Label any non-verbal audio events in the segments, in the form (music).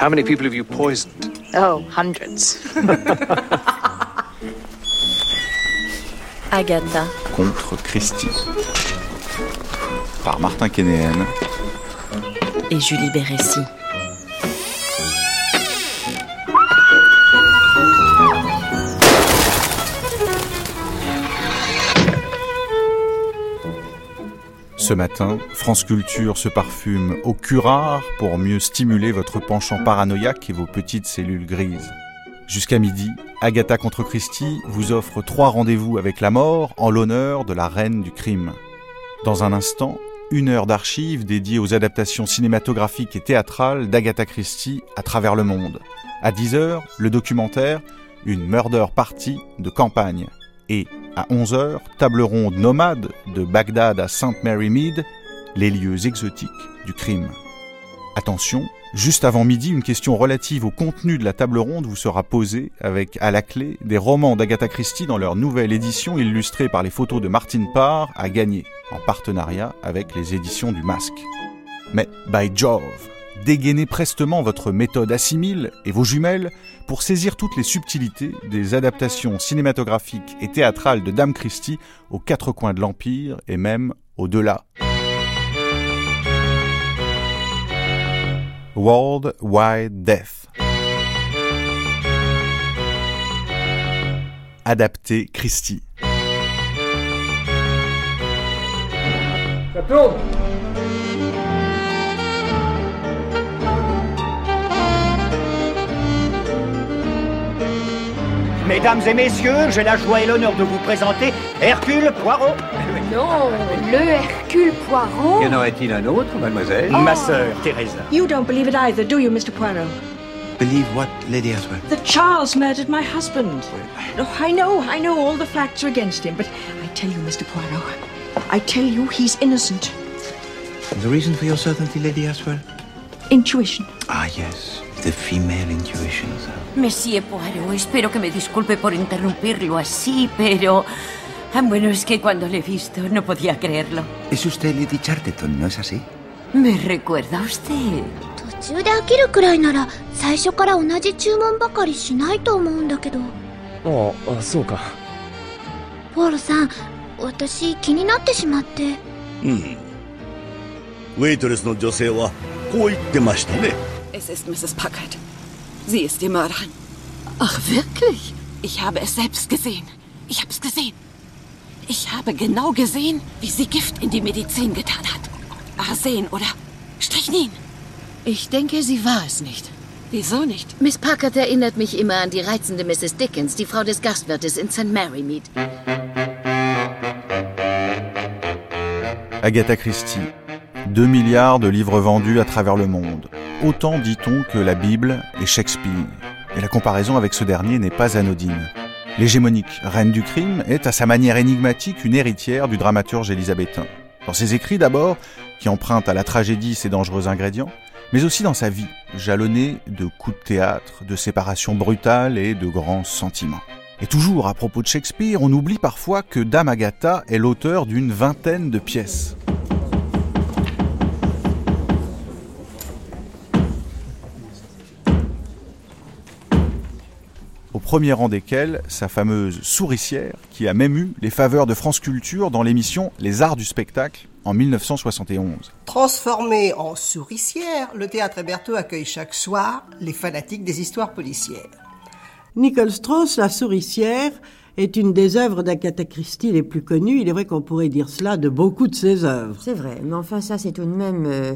How many people have you poisoned? Oh, hundreds. (laughs) Agatha. Contre Christie. Par Martin Kénéen. Et Julie Bérécy. Ce matin, France Culture se parfume au curare pour mieux stimuler votre penchant paranoïaque et vos petites cellules grises. Jusqu'à midi, Agatha contre Christie vous offre trois rendez-vous avec la mort en l'honneur de la reine du crime. Dans un instant, une heure d'archives dédiée aux adaptations cinématographiques et théâtrales d'Agatha Christie à travers le monde. À 10h, le documentaire Une murder party de campagne. Et à 11h, table ronde nomade de Bagdad à St. Mary Mead, les lieux exotiques du crime. Attention, juste avant midi, une question relative au contenu de la table ronde vous sera posée avec à la clé des romans d'Agatha Christie dans leur nouvelle édition illustrée par les photos de Martine Parr à gagner, en partenariat avec les éditions du Masque. Mais, by Jove, dégainez prestement votre méthode assimile et vos jumelles pour saisir toutes les subtilités des adaptations cinématographiques et théâtrales de Dame Christie aux quatre coins de l'Empire et même au-delà. World Wide Death. Adapté Christie. Ça Mesdames et messieurs, j'ai la joie et l'honneur de vous présenter Hercule Poirot. Non, le Hercule Poirot. Y en aurait-il un autre, mademoiselle Ma sœur, Teresa. You don't believe it either, do you, Mr. Poirot? Believe what, Lady Aswell? That Charles murdered my husband. No, I know, I know all the facts are against him, but I tell you, Mr. Poirot, I tell you he's innocent. The reason for your certainty, Lady Aswell? Intuition. Ah, yes. The female intuition, sir. Monsieur Poirot, espero que me disculpe por interrumpirlo así, pero... Ah, bueno, es que cuando le he visto no podía creerlo. Es usted Lady Charterton, ¿no es así? ¿Me recuerda a usted? 途中で飽きるくらいなら最初から同じ注文ばかりしないと思うんだけどああそうかポールさん私気になってしまってうんウェイトレスの女性はこう言ってましたね Es ist Mrs. Packard. Sie ist die Mörderin. Ach, wirklich? Ich habe es selbst gesehen. Ich habe es gesehen. Ich habe genau gesehen, wie sie Gift in die Medizin getan hat. Arsen oder Strychnin. Ich denke, sie war es nicht. Wieso nicht? Miss Packard erinnert mich immer an die reizende Mrs. Dickens, die Frau des Gastwirtes in St. Mary Mead. Agatha Christie. 2 milliards de livres vendus à travers le monde. Autant dit-on que la Bible et Shakespeare. Et la comparaison avec ce dernier n'est pas anodine. L'hégémonique reine du crime est à sa manière énigmatique une héritière du dramaturge élisabétain. Dans ses écrits d'abord, qui empruntent à la tragédie ses dangereux ingrédients, mais aussi dans sa vie, jalonnée de coups de théâtre, de séparations brutales et de grands sentiments. Et toujours à propos de Shakespeare, on oublie parfois que Dame Agatha est l'auteur d'une vingtaine de pièces. Au premier rang desquels, sa fameuse souricière, qui a même eu les faveurs de France Culture dans l'émission Les Arts du spectacle en 1971. Transformé en souricière, le théâtre Héberto accueille chaque soir les fanatiques des histoires policières. Nicole Strauss, La souricière, est une des œuvres d'Agatha Christie les plus connues. Il est vrai qu'on pourrait dire cela de beaucoup de ses œuvres. C'est vrai, mais enfin ça c'est tout de même euh,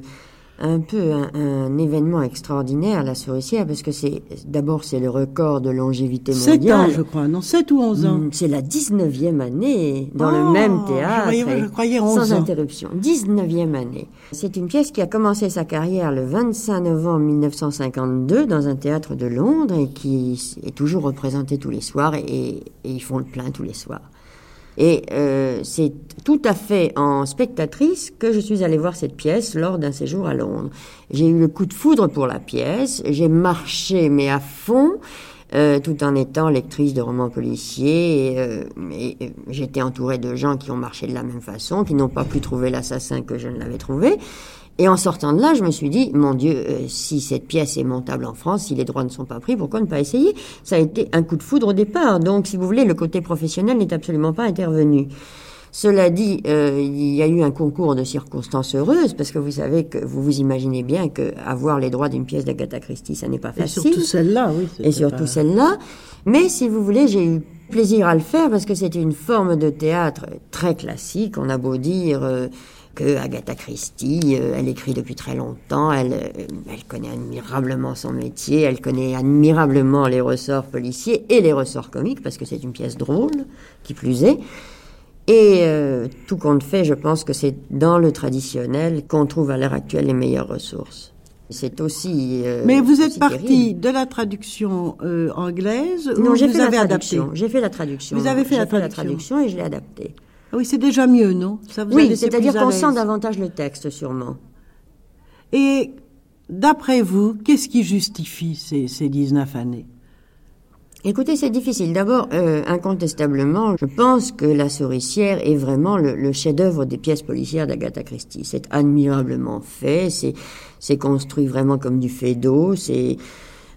un peu un, un, événement extraordinaire, la souricière, parce que c'est d'abord c'est le record de longévité mondiale. 7 ans, je crois, non 7 ou 11 ans. C'est la 19e année dans oh, le même théâtre. Je croyais, je croyais 11 sans ans. interruption. 19e année. C'est une pièce qui a commencé sa carrière le 25 novembre 1952 dans un théâtre de Londres et qui est toujours représentée tous les soirs et, et ils font le plein tous les soirs. Et euh, c'est tout à fait en spectatrice que je suis allée voir cette pièce lors d'un séjour à Londres. J'ai eu le coup de foudre pour la pièce, j'ai marché mais à fond, euh, tout en étant lectrice de romans policiers. Et, euh, et, et j'étais entourée de gens qui ont marché de la même façon, qui n'ont pas pu trouver l'assassin que je ne l'avais trouvé. Et en sortant de là, je me suis dit, mon Dieu, euh, si cette pièce est montable en France, si les droits ne sont pas pris, pourquoi ne pas essayer? Ça a été un coup de foudre au départ. Donc, si vous voulez, le côté professionnel n'est absolument pas intervenu. Cela dit, euh, il y a eu un concours de circonstances heureuses parce que vous savez que vous vous imaginez bien que avoir les droits d'une pièce d'Agatha Christie, ça n'est pas facile. Et surtout celle-là, oui. Et surtout celle-là. Mais si vous voulez, j'ai eu plaisir à le faire parce que c'est une forme de théâtre très classique. On a beau dire euh, que Agatha Christie, euh, elle écrit depuis très longtemps, elle, euh, elle connaît admirablement son métier, elle connaît admirablement les ressorts policiers et les ressorts comiques parce que c'est une pièce drôle, qui plus est. Et euh, tout compte fait, je pense que c'est dans le traditionnel qu'on trouve à l'heure actuelle les meilleures ressources. C'est aussi. Euh, Mais vous êtes parti de la traduction euh, anglaise Non, j'ai fait la traduction. J'ai fait la traduction. Vous avez fait la fait la traduction. traduction et je l'ai adaptée. Ah Oui, c'est déjà mieux, non? Ça vous a Oui, laissé c'est-à-dire qu'on sent davantage le texte, sûrement. Et d'après vous, qu'est-ce qui justifie ces, ces 19 années? Écoutez, c'est difficile. D'abord, euh, incontestablement, je pense que La Souricière est vraiment le, le chef-d'œuvre des pièces policières d'Agatha Christie. C'est admirablement fait, c'est c'est construit vraiment comme du fait d'eau, c'est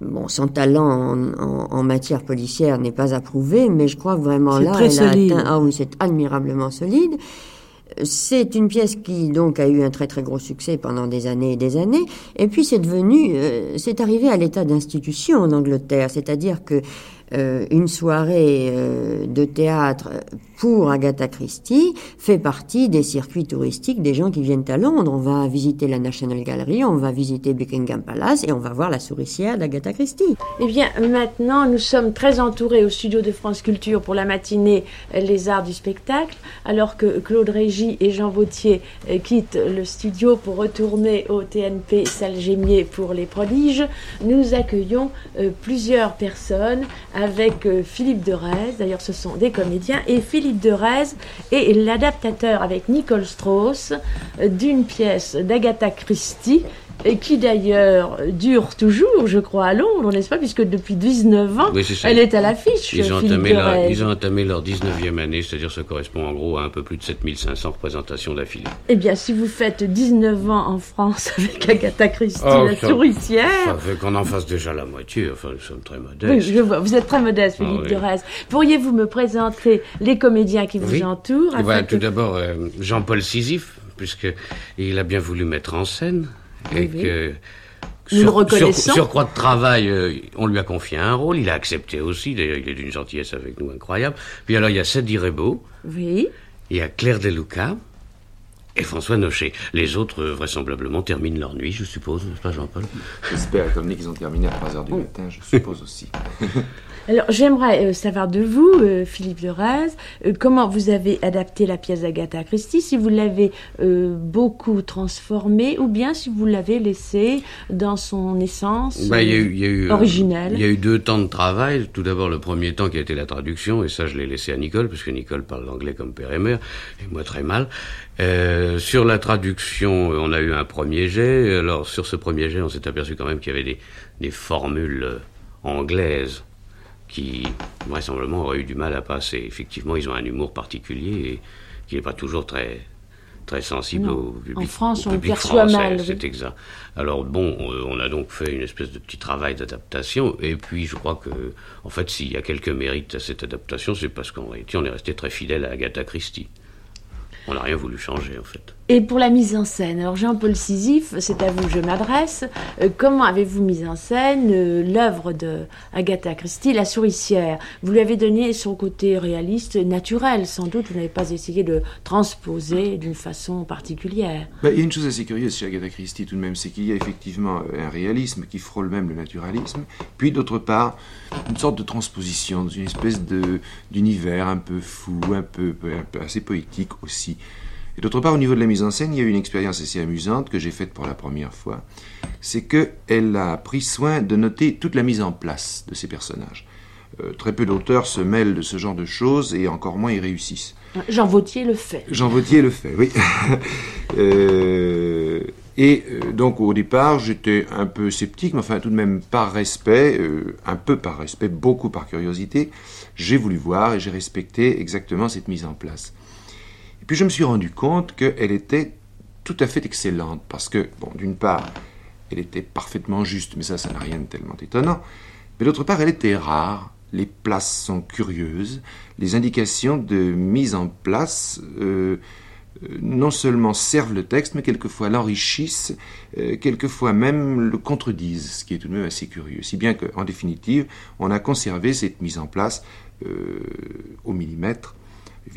bon, son talent en, en- en matière policière n'est pas approuvé, mais je crois que vraiment là, très elle a solide. atteint. Ah oui, c'est admirablement solide. C'est une pièce qui donc a eu un très très gros succès pendant des années et des années. Et puis c'est devenu, euh, c'est arrivé à l'état d'institution en Angleterre, c'est-à-dire que euh, une soirée euh, de théâtre pour Agatha Christie fait partie des circuits touristiques des gens qui viennent à Londres. On va visiter la National Gallery, on va visiter Buckingham Palace et on va voir la souricière d'Agatha Christie. Eh bien, maintenant, nous sommes très entourés au studio de France Culture pour la matinée euh, Les Arts du spectacle, alors que Claude Régis et Jean Vautier euh, quittent le studio pour retourner au TNP Salle Gémier pour les prodiges. Nous accueillons euh, plusieurs personnes avec Philippe Derez, d'ailleurs ce sont des comédiens, et Philippe Derez est l'adaptateur avec Nicole Strauss euh, d'une pièce d'Agatha Christie et qui d'ailleurs dure toujours, je crois, à Londres, n'est-ce pas Puisque depuis 19 ans, Oui, elle est à l'affiche. Ils ont, entamé leur, ils ont entamé leur 19e année, c'est-à-dire ça correspond en gros à un peu plus de 7500 représentations d'affilée. Eh bien, si vous faites 19 ans en France (laughs) avec Agatha Christie, Oh, la ça- souricière. Ça fait qu'on en fasse déjà la moitié, enfin nous sommes très modestes. Oui, je vois. Vous êtes très modeste, Philippe oui. Derez. Pourriez-vous me présenter les comédiens qui vous Oui. entourent voilà, afin tout que- d'abord, euh, Jean-Paul Sisyphe, puisqu'il a bien voulu mettre en scène. Oui, et oui. que. Nous le reconnaissons. Sur, surcroît de travail, euh, on lui a confié un rôle, il a accepté aussi, d'ailleurs il est d'une gentillesse avec nous incroyable. Puis alors il y a Sadie Rebaud, Oui. il y a Claire Deluca et François Nochet. Les autres, euh, vraisemblablement, terminent leur nuit, je suppose, n'est-ce pas Jean-Paul? J'espère, étant donné qu'ils ont terminé à 3h du matin, je suppose aussi. (laughs) Alors, j'aimerais euh, savoir de vous, euh, Philippe Derez, euh, comment vous avez adapté la pièce d'Agatha Christie, si vous l'avez euh, beaucoup transformée, ou bien si vous l'avez laissée dans son essence Bah, il y a eu, euh, il y a eu, originelle. Il y a eu deux temps de travail. Tout d'abord, le premier temps qui a été la traduction, et ça, je l'ai laissé à Nicole, parce que Nicole parle l'anglais comme père et mère, et moi très mal. Sur la traduction, on a eu un premier jet. Alors, sur ce premier jet, on s'est aperçu quand même qu'il y avait des, des formules anglaises qui, vraisemblablement, auraient eu du mal à passer. Effectivement, ils ont un humour particulier et qui n'est pas toujours très très sensible Non. au public. En France, au on le public perçoit français, mal, oui. C'est exact. Alors bon, euh, on a donc fait une espèce de petit travail d'adaptation, et puis je crois que, en fait, s'il y a quelques mérites à cette adaptation, c'est parce qu'en réalité, on est resté très fidèle à Agatha Christie. On n'a rien voulu changer, en fait. Et pour la mise en scène, alors Jean-Paul Sisyphe, c'est à vous que je m'adresse. Euh, comment avez-vous mis en scène euh, l'œuvre de Agatha Christie, La Souricière? Vous lui avez donné son côté réaliste, naturel, sans doute. Vous n'avez pas essayé de transposer d'une façon particulière. Bah, il y a une chose assez curieuse chez Agatha Christie tout de même, c'est qu'il y a effectivement un réalisme qui frôle même le naturalisme, puis d'autre part une sorte de transposition dans une espèce d'univers un peu fou, un peu assez poétique aussi. Et d'autre part, au niveau de la mise en scène, il y a eu une expérience assez amusante que j'ai faite pour la première fois. C'est qu'elle a pris soin de noter toute la mise en place de ces personnages. Euh, très peu d'auteurs se mêlent de ce genre de choses et encore moins y réussissent. Jean Vautier le fait. Jean Vautier le fait, oui. (laughs) Euh, et euh, donc au départ, j'étais un peu sceptique, mais enfin tout de même par respect, un peu par respect, beaucoup par curiosité, j'ai voulu voir et j'ai respecté exactement cette mise en place. Puis je me suis rendu compte qu'elle était tout à fait excellente parce que, bon, d'une part, elle était parfaitement juste, mais ça, ça n'a rien de tellement étonnant. Mais d'autre part, elle était rare. Les places sont curieuses. Les indications de mise en place euh, euh, non seulement servent le texte, mais quelquefois l'enrichissent, euh, quelquefois même le contredisent, ce qui est tout de même assez curieux. Si bien qu'en définitive, on a conservé cette mise en place au millimètre.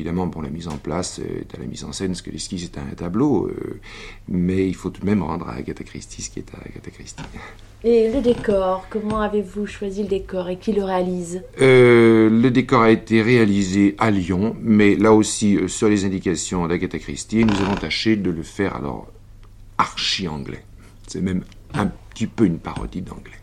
Évidemment, bon, la mise en place est à la mise en scène, ce que l'esquisse est un tableau, euh, mais il faut tout de même rendre à Agatha Christie ce qui est à Agatha Christie. Et le décor, comment avez-vous choisi le décor et qui le réalise? Euh, le décor a été réalisé à Lyon, mais là aussi, euh, sur les indications d'Agatha Christie, nous avons tâché de le faire alors archi-anglais. C'est même un petit peu une parodie d'anglais.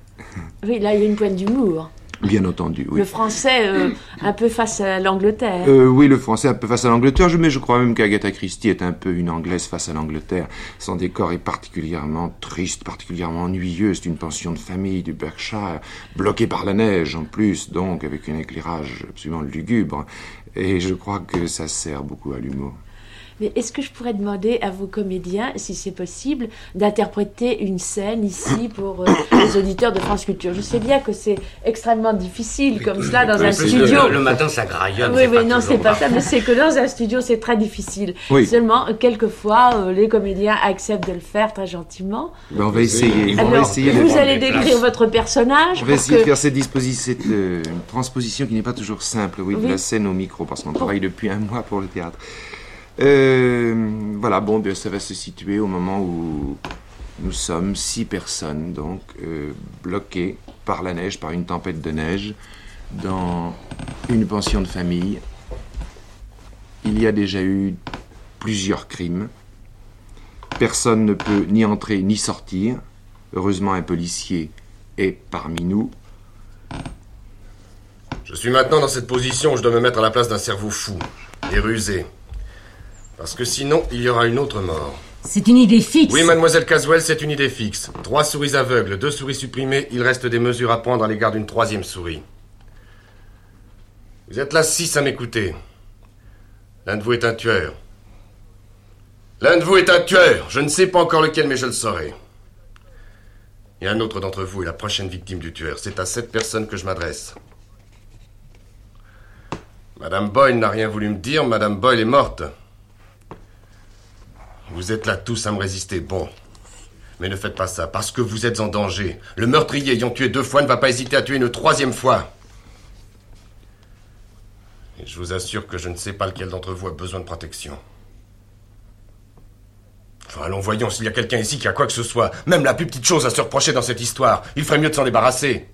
Oui, là, il y a une pointe d'humour. Bien entendu, oui. Le français, euh, un peu face à l'Angleterre. Euh, oui, le français un peu face à l'Angleterre, je- mais je crois même qu'Agatha Christie est un peu une anglaise face à l'Angleterre. Son décor est particulièrement triste, particulièrement ennuyeux. C'est une pension de famille du Berkshire, bloquée par la neige en plus, donc avec un éclairage absolument lugubre. Et je crois que ça sert beaucoup à l'humour. Mais est-ce que je pourrais demander à vos comédiens, si c'est possible, d'interpréter une scène ici pour euh, les auditeurs de France Culture? Je sais bien que c'est extrêmement difficile comme cela dans un studio. Le, le matin, ça graillonne. Oui, oui, pas non, c'est pas ça, mais c'est que dans un studio, c'est très difficile. Oui. Seulement, quelquefois, euh, les comédiens acceptent de le faire très gentiment. On va essayer. on va Alors, essayer de vous allez décrire votre personnage On va essayer de faire cette, disposition, cette euh, transposition qui n'est pas toujours simple, oui, de Oui. la scène au micro, parce qu'on travaille depuis un mois pour le théâtre. Euh, voilà, bon, ben, ça va se situer au moment où nous sommes six personnes, donc, euh, bloquées par la neige, par une tempête de neige, dans une pension de famille. Il y a déjà eu plusieurs crimes. Personne ne peut ni entrer ni sortir. Heureusement, un policier est parmi nous. Je suis maintenant dans cette position où je dois me mettre à la place d'un cerveau fou et rusé. Parce que sinon, il y aura une autre mort. C'est une idée fixe. Oui, mademoiselle Caswell, c'est une idée fixe. Trois souris aveugles, deux souris supprimées, il reste des mesures à prendre à l'égard d'une troisième souris. Vous êtes là six à m'écouter. L'un de vous est un tueur. L'un de vous est un tueur. Je ne sais pas encore lequel, mais je le saurai. Et un autre d'entre vous est la prochaine victime du tueur. C'est à cette personne que je m'adresse. Madame Boyle n'a rien voulu me dire. Madame Boyle est morte. Vous êtes là tous à me résister. Bon. Mais ne faites pas ça, parce que vous êtes en danger. Le meurtrier ayant tué deux fois ne va pas hésiter à tuer une troisième fois. Et je vous assure que je ne sais pas lequel d'entre vous a besoin de protection. Enfin, allons, voyons s'il y a quelqu'un ici qui a quoi que ce soit, même la plus petite chose à se reprocher dans cette histoire. Il ferait mieux de s'en débarrasser.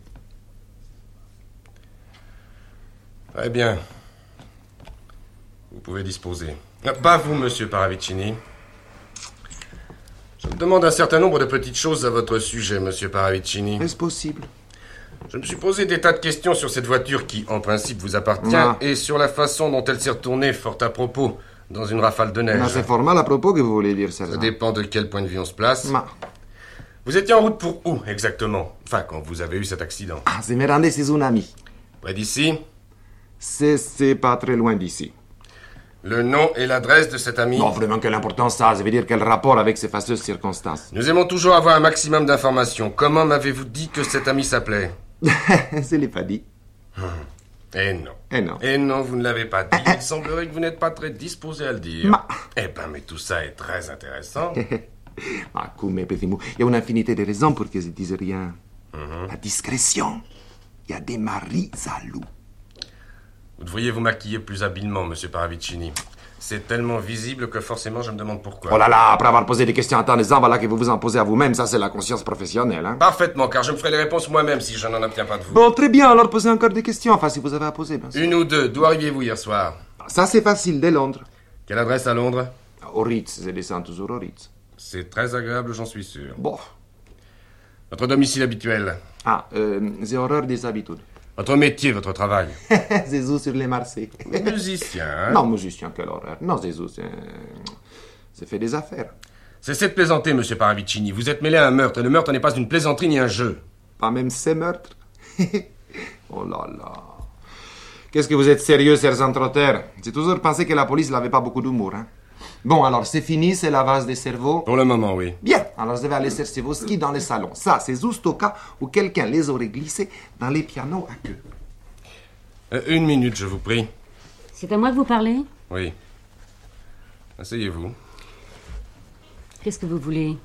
Très bien. Vous pouvez disposer. Ah, Pas vous, monsieur Paravicini. Je me demande un certain nombre de petites choses à votre sujet, monsieur Paravicini. Est-ce possible? Je me suis posé des tas de questions sur cette voiture qui, en principe, vous appartient, Ah. et sur la façon dont elle s'est retournée fort à propos dans une rafale de neige. C'est formal à propos que vous voulez dire, ça. Ça dépend de quel point de vue on se place. Ma. Vous étiez en route pour où, exactement? Enfin, quand vous avez eu cet accident. Ah, c'est Miranda et ses un ami. Près d'ici? C'est, c'est pas très loin d'ici. Le nom et l'adresse de cet ami Non, vraiment, quelle importance ça a Ça veut dire quel rapport avec ces fâcheuses circonstances Nous aimons toujours avoir un maximum d'informations. Comment m'avez-vous dit que cet ami s'appelait Je l'ai pas dit. Eh non. Eh non. Eh non, vous ne l'avez pas dit. Il semblerait que vous n'êtes pas très disposé à le dire. Ma. Eh ben, mais tout ça est très intéressant. (laughs) Ma come, petit mou. Il y a une infinité de raisons pour que je dise rien. Mhm. La discrétion. Il y a des maris jaloux. Vous devriez vous maquiller plus habilement, monsieur Paravicini. C'est tellement visible que forcément je me demande pourquoi. Oh là là, après avoir posé des questions à temps voilà que vous vous en posez à vous-même, ça c'est la conscience professionnelle, hein. Parfaitement, car je me ferai les réponses moi-même si je n'en obtiens pas de vous. Bon, très bien, alors posez encore des questions, enfin si vous avez à poser, bien sûr. Une ou deux. D'où arriviez-vous hier soir? Ça c'est facile, de Londres. Quelle adresse à Londres? Au Ritz, je descends toujours au Ritz. C'est très agréable, j'en suis sûr. Bon. Votre domicile habituel? Ah, euh, j'ai horreur des habitudes. Votre métier, votre travail (laughs) Jésus sur les Marseillais. Musicien, hein Non, musicien, quelle horreur. Non, Jésus, c'est... c'est fait des affaires. Cessez de plaisanter, monsieur Paravicini. Vous êtes mêlé à un meurtre, et le meurtre n'est pas une plaisanterie ni un jeu. Pas même ces meurtres. (laughs) oh là là. Qu'est-ce que vous êtes sérieux, sergent Trotter J'ai toujours pensé que la police n'avait pas beaucoup d'humour, hein. Bon, alors c'est fini, c'est la vase des cerveaux Pour le moment, oui. Bien, alors je vais aller chercher vos skis dans le salon. Ça, c'est juste au cas où quelqu'un les aurait glissés dans les pianos à queue. Euh, une minute, je vous prie. C'est à moi que vous parlez? Oui. Asseyez-vous. Qu'est-ce que vous voulez?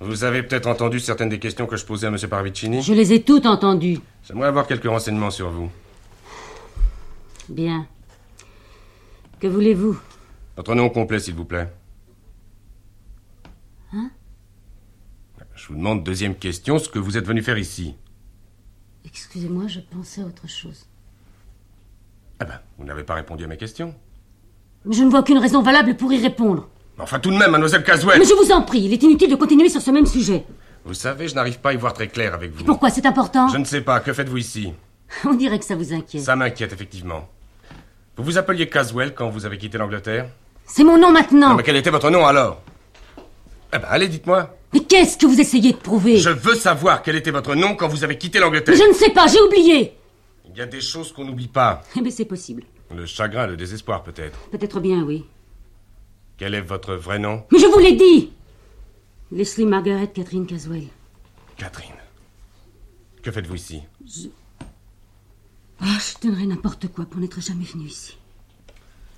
Vous avez peut-être entendu certaines des questions que je posais à M. Parvicini? Je les ai toutes entendues. J'aimerais avoir quelques renseignements sur vous. Bien. Que voulez-vous? Votre nom complet, s'il vous plaît. Hein? Je vous demande, deuxième question, ce que vous êtes venu faire ici. Excusez-moi, je pensais à autre chose. Ah ben, vous n'avez pas répondu à mes questions. Mais je ne vois aucune raison valable pour y répondre. Enfin, tout de même, mademoiselle Caswell Mais je vous en prie, il est inutile de continuer sur ce même sujet. Vous savez, je n'arrive pas à y voir très clair avec vous. Pourquoi c'est important? Je ne sais pas. Que faites-vous ici? (laughs) On dirait que ça vous inquiète. Ça m'inquiète, effectivement. Vous vous appeliez Caswell quand vous avez quitté l'Angleterre? C'est mon nom maintenant Non, mais quel était votre nom alors Eh ben, allez, dites-moi. Mais qu'est-ce que vous essayez de prouver? Je veux savoir quel était votre nom quand vous avez quitté l'Angleterre. Mais je ne sais pas, j'ai oublié Il y a des choses qu'on n'oublie pas. Eh bien, c'est possible. Le chagrin, le désespoir, peut-être. Peut-être bien, oui. Quel est votre vrai nom? Mais je vous l'ai dit Leslie Margaret Catherine Caswell. Catherine. Que faites-vous ici? Je... Ah, je donnerais n'importe quoi pour n'être jamais venu ici.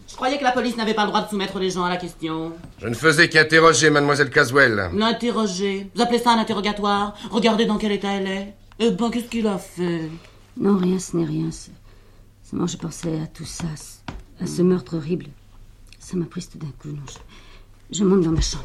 Je croyais que la police n'avait pas le droit de soumettre les gens à la question. Je ne faisais qu'interroger mademoiselle Caswell. L'interroger Vous appelez ça un interrogatoire? Regardez dans quel état elle est. Eh ben, qu'est-ce qu'il a fait? Non, rien, ce n'est rien. Seulement, je pensais à tout ça, à ce meurtre horrible. Ça m'a prise tout d'un coup. Non, je, je monte dans ma chambre.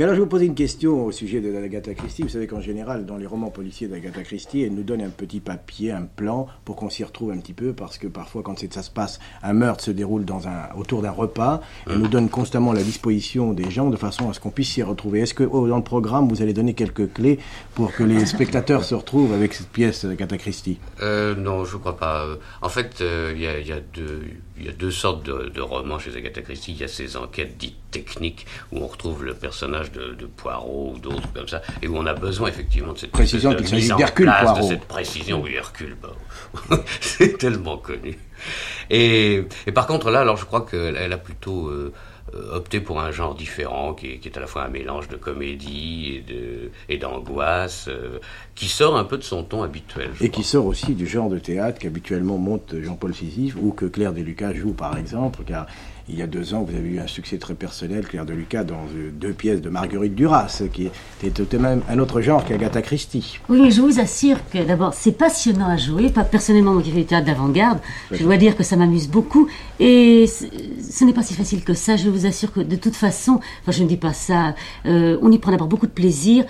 Mais alors je vais vous poser une question au sujet de d'Agatha Christie. Vous savez qu'en général, dans les romans policiers d'Agatha Christie, elle nous donne un petit papier, un plan, pour qu'on s'y retrouve un petit peu, parce que parfois, quand ça se passe, un meurtre se déroule autour d'un repas, elle nous donne constamment la disposition des gens de façon à ce qu'on puisse s'y retrouver. Est-ce que oh, dans le programme, vous allez donner quelques clés pour que les spectateurs se retrouvent avec cette pièce d'Agatha Christie? Euh, Non, je ne crois pas. En fait, il euh, y, y, a deux... Il y a deux sortes de, de, romans chez Agatha Christie. Il y a ces enquêtes dites techniques où on retrouve le personnage de, de Poirot ou d'autres comme ça, et où on a besoin effectivement de cette précision qu'il s'agit d'Hercule Poirot. De cette précision, oui, Hercule, bon. (laughs) c'est tellement connu. Et, et, par contre là, alors je crois qu'elle a plutôt euh, opté pour un genre différent, qui est, qui est, à la fois un mélange de comédie et d'angoisse, euh, qui sort un peu de son ton habituel. Et qui sort aussi du genre de théâtre qu'habituellement monte Jean-Paul Sisyphe, ou que Claire Deluca joue par exemple, car il y a deux ans, vous avez eu un succès très personnel, Claire Deluca, dans deux pièces de Marguerite Duras, qui était tout de même un autre genre qu'Agatha Christie. Oui, mais je vous assure que d'abord, c'est passionnant à jouer. Pas personnellement, moi qui fais du théâtre d'avant-garde, je dois dire que ça m'amuse beaucoup. Et ce n'est pas si facile que ça. Je vous assure que de toute façon, enfin, je ne dis pas ça, euh, on y prend d'abord beaucoup de plaisir.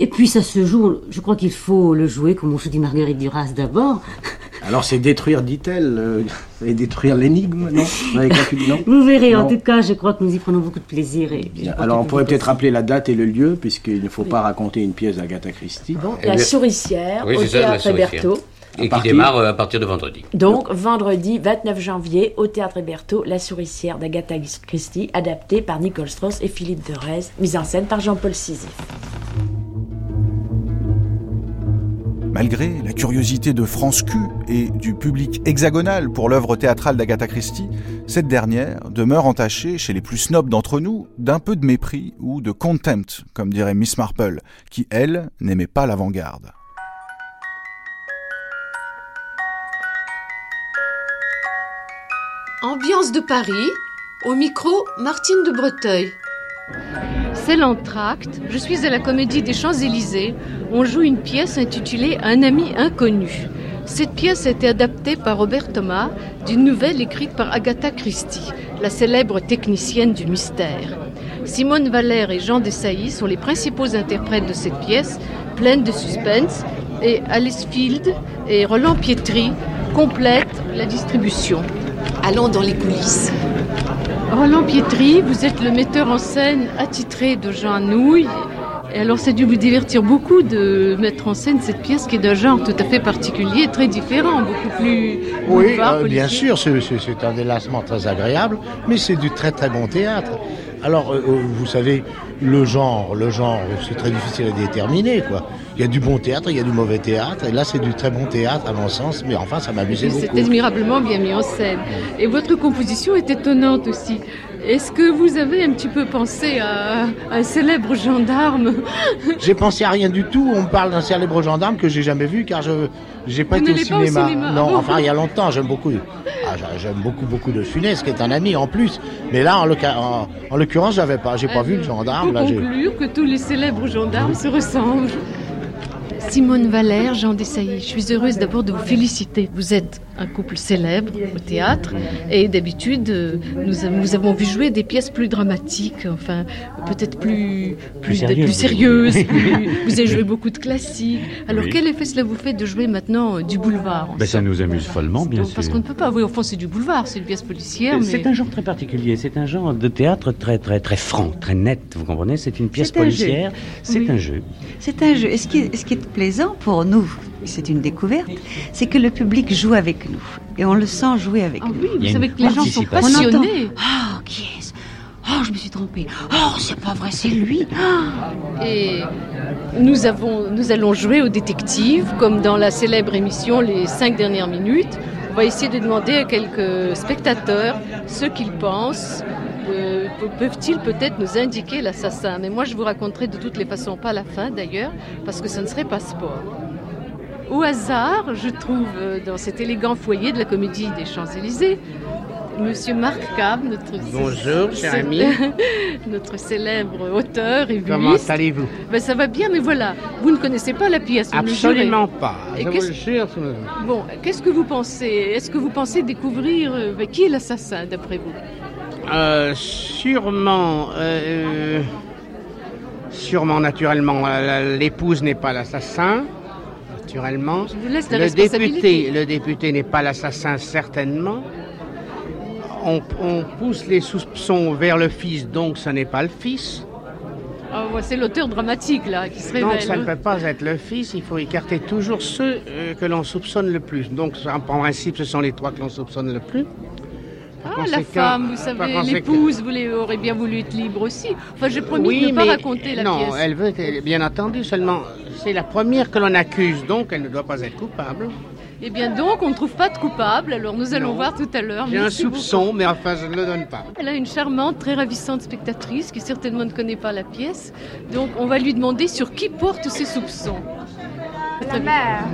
Et puis ça se joue, je crois qu'il faut le jouer comme on joue du Marguerite Duras d'abord. (laughs) Alors c'est détruire, dit-elle, euh, et détruire l'énigme, non, Avec la, non Vous verrez, non. en tout cas, je crois que nous y prenons beaucoup de plaisir. Et Alors on pourrait peut-être rappeler la date et le lieu, puisqu'il ne faut oui. pas raconter une pièce d'Agatha Christie. Bon, la souricière, oui, au théâtre Berthaud. Et qui démarre à partir de vendredi. Donc, vendredi 29 janvier, au Théâtre Héberto, La souricière d'Agatha Christie, adaptée par Nicole Strauss et Philippe Derez, mise en scène par Jean-Paul Sisyphe. Malgré la curiosité de France Q et du public hexagonal pour l'œuvre théâtrale d'Agatha Christie, cette dernière demeure entachée chez les plus snobs d'entre nous d'un peu de mépris ou de contempt, comme dirait Miss Marple, qui, elle, n'aimait pas l'avant-garde. Ambiance de Paris, au micro Martine de Breteuil. C'est l'entracte. Je suis à la Comédie des Champs-Élysées. On joue une pièce intitulée Un ami inconnu. Cette pièce a été adaptée par Robert Thomas d'une nouvelle écrite par Agatha Christie, la célèbre technicienne du mystère. Simone Valère et Jean Dessailly sont les principaux interprètes de cette pièce, pleine de suspense, et Alice Field et Roland Pietri complètent la distribution. Allons dans les coulisses. Roland Pietri, vous êtes le metteur en scène attitré de Jean Nouille. Et alors, ça a dû vous divertir beaucoup de mettre en scène cette pièce qui est d'un genre tout à fait particulier, très différent, beaucoup plus. Oui, boulevard, euh, bien sûr, c'est- un délassement très agréable, mais c'est du très très bon théâtre. Alors, euh, vous savez, le genre, le genre, c'est très difficile à déterminer, quoi. Il y a du bon théâtre, il y a du mauvais théâtre, et là, c'est du très bon théâtre, à mon sens, mais enfin, ça m'amusait C'est beaucoup. admirablement bien mis en scène. Et votre composition est étonnante aussi. Est-ce que vous avez un petit peu pensé à un célèbre gendarme (laughs) J'ai pensé à rien du tout. On me parle d'un célèbre gendarme que j'ai jamais vu car je j'ai pas Vous été au n'allez pas au cinéma. Non, ah bon enfin il y a longtemps. J'aime beaucoup. Ah, j'a- j'aime beaucoup beaucoup de Funès qui est un ami en plus. Mais là en, l'occurrence j'avais pas. J'ai pas vu le gendarme. Pour Là, conclure que tous les célèbres gendarmes se ressemblent. Simone Valère, Jean Dessailly, je suis heureuse d'abord de vous féliciter. Vous êtes un couple célèbre au théâtre et d'habitude, euh, nous, avons vu jouer des pièces plus dramatiques, enfin peut-être plus, plus, sérieuses, plus vous sérieuses. voulez dire. plus- vous avez joué (laughs) beaucoup de classiques. Alors Oui. quel effet cela vous fait de jouer maintenant euh, du boulevard en Ben, ça nous amuse follement, bien Parce sûr. qu'on ne peut pas, oui, au fond c'est du boulevard, c'est une pièce policière. mais... C'est un genre très particulier, c'est un genre de théâtre très très très franc, très net, vous comprenez? C'est une pièce policière, c'est Oui. un jeu. C'est un jeu. Et ce qui est, ce qui est plaisant pour nous, c'est une découverte, c'est que le public joue avec nous. Et on le sent jouer avec nous. Ah oui, vous Il savez que les gens sont On entend, passionnés. Oh, qui est-ce? Oh, je me suis trompée. Oh, c'est pas vrai, c'est lui. Oh. Et nous, avons, nous allons jouer aux détectives, comme dans la célèbre émission Les cinq dernières minutes. On va essayer de demander à quelques spectateurs ce qu'ils pensent. Euh, pe- Peuvent-ils peut-être nous indiquer l'assassin? Mais moi, je vous raconterai de toutes les façons, pas à la fin d'ailleurs, parce que ce ne serait pas sport. Au hasard, je trouve euh, dans cet élégant foyer de la comédie des Champs-Élysées, Monsieur Marc Cab, notre Bonjour, cher ami. (laughs) notre célèbre auteur et Comment allez-vous? Ben, ça va bien, mais voilà, vous ne connaissez pas la pièce. le Absolument pas. Et Je vous le jure. Bon, qu'est-ce que vous pensez? Est-ce que vous pensez découvrir euh, ben, qui est l'assassin, d'après vous? Euh, sûrement. euh, sûrement, naturellement. L'épouse n'est pas l'assassin. Naturellement. Je vous laisse la le député, le député n'est pas l'assassin, certainement. On, on pousse les soupçons vers le fils, donc ce n'est pas le fils. Ah, C'est l'auteur dramatique, là, qui se révèle. Donc ça ne peut pas être le fils, il faut écarter toujours ceux euh, que l'on soupçonne le plus. Donc en principe, ce sont les trois que l'on soupçonne le plus. Ah, la femme, vous savez, l'épouse, vous aurez bien voulu être libre aussi. Enfin, j'ai promis Oui, de ne pas raconter la non, pièce. elle veut, être- bien entendu, seulement c'est la première que l'on accuse, donc elle ne doit pas être coupable. Eh bien donc, on ne trouve pas de coupable, alors nous allons Non. voir tout à l'heure. J'ai un soupçon, mais enfin je ne le donne pas. Elle a une charmante, très ravissante spectatrice qui certainement ne connaît pas la pièce. Donc on va lui demander sur qui porte ses soupçons. La mère.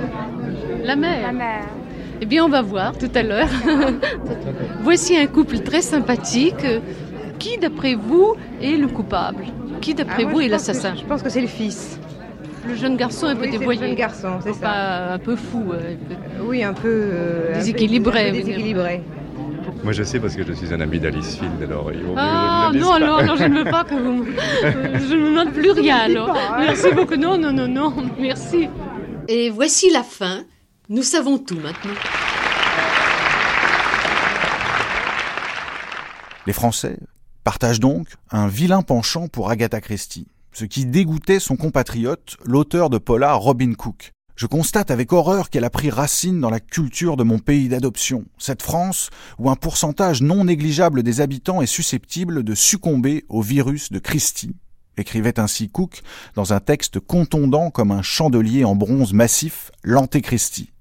La mère. La mère. Eh bien on va voir tout à l'heure. (laughs) Voici un couple très sympathique. Qui d'après vous est le coupable? Qui d'après Ah, vous est l'assassin? Je pense que c'est le fils. Le jeune garçon un peu Oui, c'est le dévoyé. jeune garçon, c'est ça. Un peu fou. un peu- Oui, un peu. euh, un peu- Déséquilibré, un peu déséquilibré. Moi je sais parce que je suis un ami d'Alice Field, alors il vaut mieux Ah je ne non, pas. alors, alors je ne veux pas que vous... me- Je ne vous demande plus (laughs) rien alors. Merci beaucoup. Non, non, non, non. (laughs) Merci. Et voici la fin. Nous savons tout maintenant. Les Français partagent donc un vilain penchant pour Agatha Christie, ce qui dégoûtait son compatriote, l'auteur de polar Robin Cook. Je constate avec horreur qu'elle a pris racine dans la culture de mon pays d'adoption, cette France où un pourcentage non négligeable des habitants est susceptible de succomber au virus de Christie, écrivait ainsi Cook dans un texte contondant comme un chandelier en bronze massif, l'Antéchristie.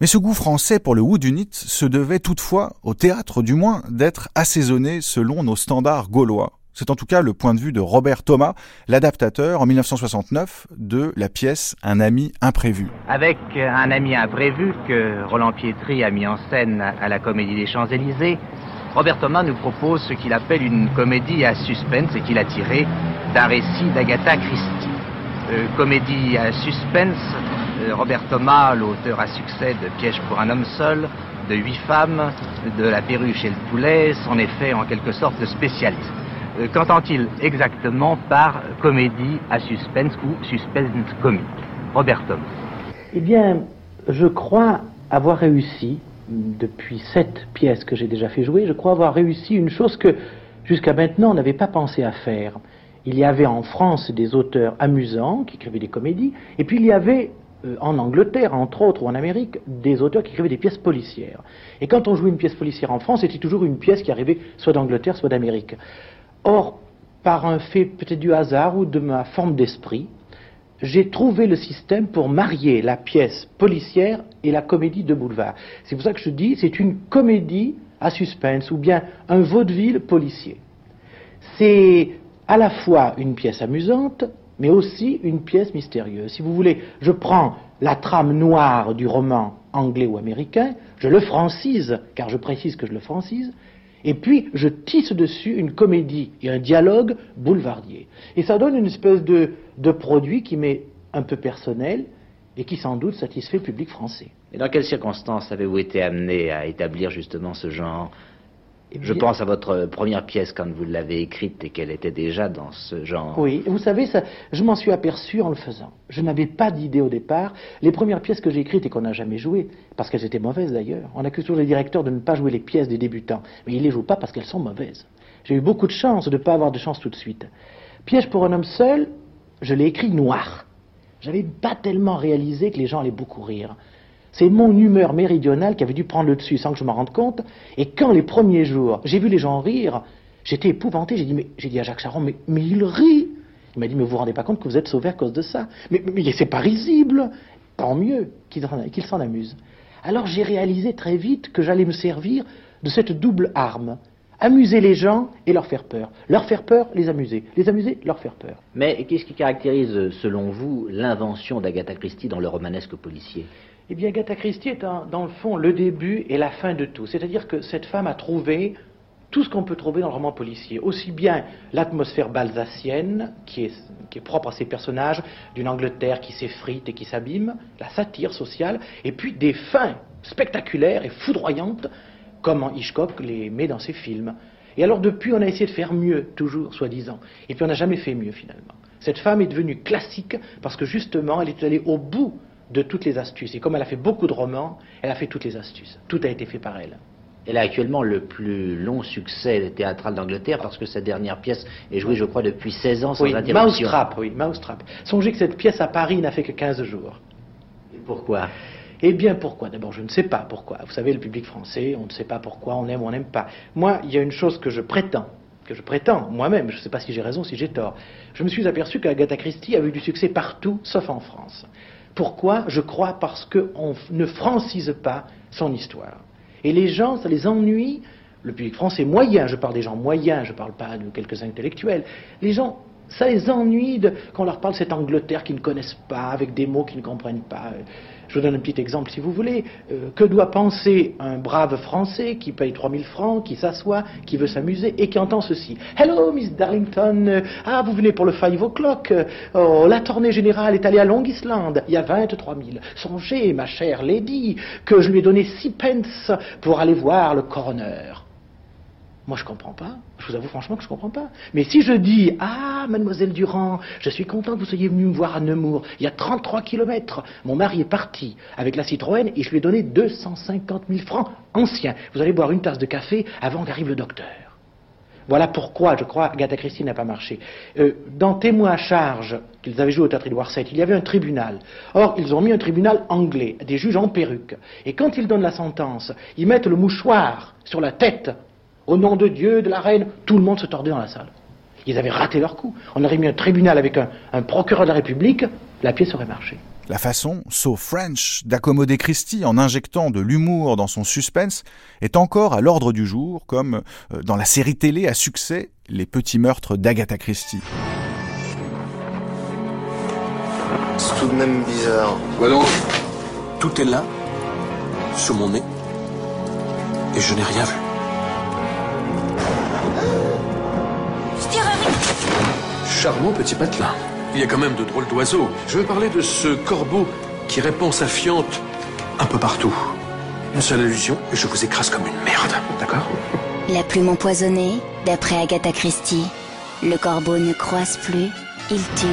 Mais ce goût français pour le Whodunit se devait toutefois, au théâtre du moins, d'être assaisonné selon nos standards gaulois. C'est en tout cas le point de vue de Robert Thomas, l'adaptateur en 1969 de la pièce Un ami imprévu. Avec un ami imprévu que Roland Pietri a mis en scène à la Comédie des Champs-Élysées, Robert Thomas nous propose ce qu'il appelle une comédie à suspense et qu'il a tiré d'un récit d'Agatha Christie. Euh, comédie à suspense, Robert Thomas, l'auteur à succès de Piège pour un homme seul, de Huit femmes, de La perruche et le poulet, s'en est fait en quelque sorte spécialiste. Euh, Qu'entend-il exactement par comédie à suspense ou suspense comique? Robert Thomas. Eh bien, je crois avoir réussi, depuis sept pièces que j'ai déjà fait jouer, je crois avoir réussi une chose que jusqu'à maintenant on n'avait pas pensé à faire. il y avait en France des auteurs amusants qui écrivaient des comédies, et puis il y avait euh, en Angleterre, entre autres, ou en Amérique, des auteurs qui écrivaient des pièces policières. Et quand on jouait une pièce policière en France, c'était toujours une pièce qui arrivait soit d'Angleterre, soit d'Amérique. Or, par un fait peut-être du hasard ou de ma forme d'esprit, j'ai trouvé le système pour marier la pièce policière et la comédie de boulevard. C'est pour ça que je dis, c'est une comédie à suspense ou bien un vaudeville policier. C'est à la fois une pièce amusante, mais aussi une pièce mystérieuse. Si vous voulez, je prends la trame noire du roman anglais ou américain, je le francise, car je précise que je le francise, et puis je tisse dessus une comédie et un dialogue boulevardier. Et ça donne une espèce de, produit qui m'est un peu personnel et qui sans doute satisfait le public français. Et dans quelles circonstances avez-vous été amené à établir justement ce genre Je pense à votre première pièce quand vous l'avez écrite et qu'elle était déjà dans ce genre. Oui, vous savez, ça, je m'en suis aperçu en le faisant. Je n'avais pas d'idée au départ. Les premières pièces que j'ai écrites et qu'on n'a jamais jouées, parce qu'elles étaient mauvaises d'ailleurs, on accuse toujours les directeurs de ne pas jouer les pièces des débutants, mais ils ne les jouent pas parce qu'elles sont mauvaises. J'ai eu beaucoup de chance de ne pas avoir de chance tout de suite. Piège pour un homme seul, je l'ai écrit noir. J'avais pas tellement réalisé que les gens allaient beaucoup rire. C'est mon humeur méridionale qui avait dû prendre le dessus sans que je m'en rende compte. Et quand les premiers jours, j'ai vu les gens rire, j'étais épouvanté. J'ai dit, à Jacques Charon, mais, il rit. Il m'a dit, mais vous vous rendez pas compte que vous êtes sauvé à cause de ça Mais, c'est pas risible. Tant mieux qu'il s'en amuse. Alors j'ai réalisé très vite que j'allais me servir de cette double arme. Amuser les gens et leur faire peur. Leur faire peur, les amuser. Les amuser, leur faire peur. Mais qu'est-ce qui caractérise, selon vous, l'invention d'Agatha Christie dans le romanesque policier? Eh bien, Agatha Christie est dans le fond le début et la fin de tout. C'est-à-dire que cette femme a trouvé tout ce qu'on peut trouver dans le roman policier. Aussi bien l'atmosphère balsacienne, qui est, qui est propre à ses personnages, d'une Angleterre qui s'effrite et qui s'abîme, la satire sociale, et puis des fins spectaculaires et foudroyantes, comme Hitchcock les met dans ses films. Et alors depuis, on a essayé de faire mieux, toujours, soi-disant. Et puis on n'a jamais fait mieux, finalement. Cette femme est devenue classique parce que justement, elle est allée au bout de toutes les astuces. Et comme elle a fait beaucoup de romans, elle a fait toutes les astuces. Tout a été fait par elle. Elle a actuellement le plus long succès théâtral d'Angleterre parce que sa dernière pièce est jouée, je crois, depuis 16 ans sans Oui, interruption. Mousetrap, oui, Mousetrap. Songez que cette pièce à Paris n'a fait que 15 jours. Pourquoi? Eh bien, pourquoi? D'abord, je ne sais pas pourquoi. Vous savez, le public français, on ne sait pas pourquoi, on aime ou on n'aime pas. Moi, il y a une chose que je prétends, que je prétends moi-même, je ne sais pas si j'ai raison, si j'ai tort. Je me suis aperçu qu'Agatha Christie a eu du succès partout, sauf en France. Pourquoi Je crois parce qu'on ne francise pas son histoire. Et les gens, ça les ennuie. Le public français moyen, je parle des gens moyens, je ne parle pas de quelques intellectuels. Les gens, ça les ennuie qu'on leur parle cette Angleterre qu'ils ne connaissent pas, avec des mots qu'ils ne comprennent pas. Je vous donne un petit exemple si vous voulez. Euh, que doit penser un brave Français qui paye 3000 francs, qui s'assoit, qui veut s'amuser et qui entend ceci Hello, Miss Darlington. Ah, vous venez pour le 5 o'clock. Oh, la tournée générale est allée à Long Island. Il y a 23 000. Songez, ma chère lady, que je lui ai donné 6 pence pour aller voir le coroner. Moi, je comprends pas. Je vous avoue franchement que je comprends pas. Mais si je dis, ah, mademoiselle Durand, je suis content que vous soyez venue me voir à Nemours. Il y a 33 kilomètres. Mon mari est parti avec la Citroën et je lui ai donné 250 000 francs anciens. Vous allez boire une tasse de café avant qu'arrive le docteur. Voilà pourquoi, je crois, Agatha Christie n'a pas marché. Euh, dans Témoins à charge, qu'ils avaient joué au Théâtre Édouard VII, il y avait un tribunal. Or, ils ont mis un tribunal anglais, des juges en perruque. Et quand ils donnent la sentence, ils mettent le mouchoir sur la tête. Au nom de Dieu, de la reine, tout le monde se tordait dans la salle. Ils avaient raté leur coup. On aurait mis un tribunal avec un, un procureur de la République, la pièce aurait marché. La façon, so French, d'accommoder Christie en injectant de l'humour dans son suspense est encore à l'ordre du jour, comme euh, dans la série télé à succès Les Petits Meurtres d'Agatha Christie. C'est tout de même bizarre. Quoi donc? Tout est là, sous mon nez, et je n'ai rien vu. Charmant petit patelin. Il y a quand même de drôles d'oiseaux. Je veux parler de ce corbeau qui répand sa fiente un peu partout. Une seule allusion et je vous écrase comme une merde, d'accord La plume empoisonnée, d'après Agatha Christie. Le corbeau ne croise plus, il tue.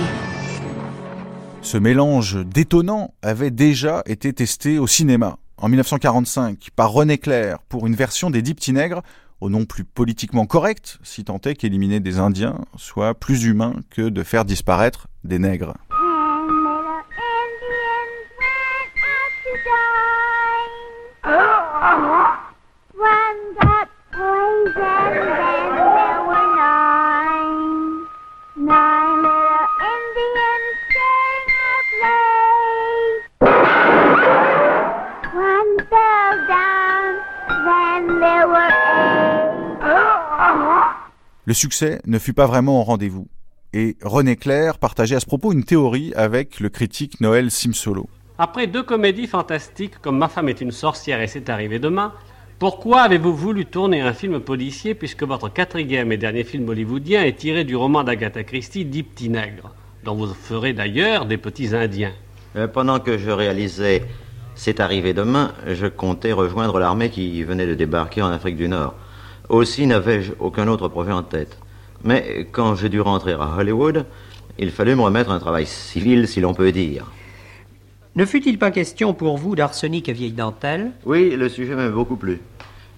Ce mélange détonnant avait déjà été testé au cinéma en 1945 par René Clair pour une version des Dix Petits Nègres au nom plus politiquement correct, si tant est qu'éliminer des Indiens soit plus humain que de faire disparaître des nègres. Le succès ne fut pas vraiment au rendez-vous, et René Clair partageait à ce propos une théorie avec le critique Noël Simsolo. Après deux comédies fantastiques comme Ma femme est une sorcière et C'est arrivé demain, pourquoi avez-vous voulu tourner un film policier puisque votre quatrième et dernier film hollywoodien est tiré du roman d'Agatha Christie dit Petit Nègre, dont vous ferez d'ailleurs des petits Indiens? Euh, Pendant que je réalisais C'est arrivé demain, je comptais rejoindre l'armée qui venait de débarquer en Afrique du Nord. Aussi n'avais-je aucun autre projet en tête. Mais quand j'ai dû rentrer à Hollywood, il fallut me remettre un travail civil, si l'on peut dire. Ne fut-il pas question pour vous d'arsenic et vieille dentelle? Oui, le sujet m'avait beaucoup plu.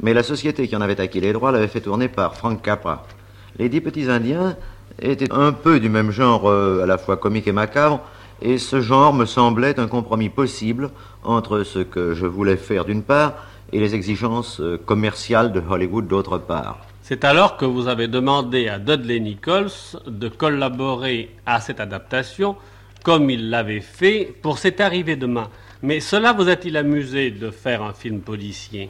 Mais la société qui en avait acquis les droits l'avait fait tourner par Frank Capra. Les dix petits Indiens étaient un peu du même genre, euh, à la fois comique et macabre, et ce genre me semblait un compromis possible entre ce que je voulais faire d'une part et les exigences euh, commerciales de Hollywood d'autre part. C'est alors que vous avez demandé à Dudley Nichols de collaborer à cette adaptation, comme il l'avait fait pour C'est arrivé demain. Mais cela vous a-t-il amusé de faire un film policier?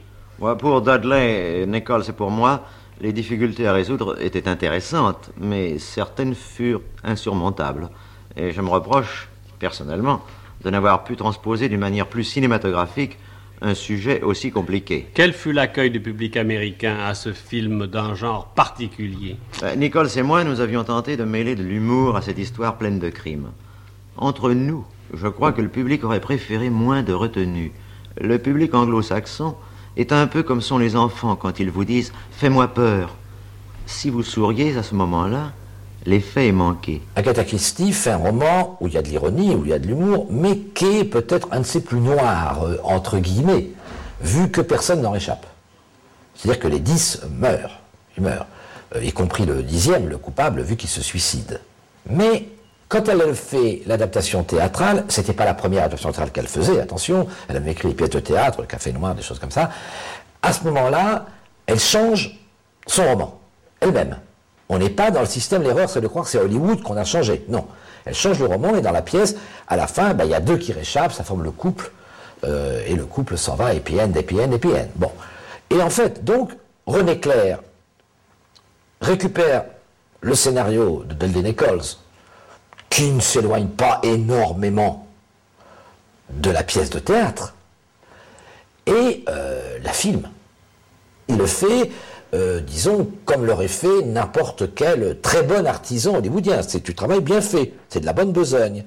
Pour Dudley Nichols et pour moi, les difficultés à résoudre étaient intéressantes, mais certaines furent insurmontables. Et je me reproche, personnellement, de n'avoir pu transposer d'une manière plus cinématographique un sujet aussi compliqué. Quel fut l'accueil du public américain à ce film d'un genre particulier? Euh, Nichols et moi, nous avions tenté de mêler de l'humour à cette histoire pleine de crimes. Entre nous, je crois que le public aurait préféré moins de retenue. Le public anglo-saxon est un peu comme sont les enfants quand ils vous disent ⁇ Fais-moi peur ⁇ Si vous souriez à ce moment-là, l'effet est manqué. Agatha Christie fait un roman où il y a de l'ironie, où il y a de l'humour, mais qui est peut-être un de ses plus noirs, euh, entre guillemets, vu que personne n'en échappe. C'est-à-dire que les dix meurent, euh, y compris le dixième, le coupable, vu qu'il se suicide. Mais quand elle fait l'adaptation théâtrale, c'était pas la première adaptation théâtrale qu'elle faisait, attention, elle avait écrit des pièces de théâtre, le Café Noir, des choses comme ça. À ce moment-là, elle change son roman, elle-même. On n'est pas dans le système, l'erreur c'est de croire que c'est Hollywood qu'on a changé. Non. Elle change le roman et dans la pièce, à la fin, ben, il y a deux qui réchappent, ça forme le couple, euh, et le couple s'en va, et puis end, et puis end, et puis end. Bon. Et en fait, donc, René Clair récupère le scénario de Dudley Nichols, qui ne s'éloigne pas énormément de la pièce de théâtre, et euh, la filme. Il le fait euh, disons, comme l'aurait fait n'importe quel très bon artisan hollywoodien. C'est du travail bien fait, c'est de la bonne besogne.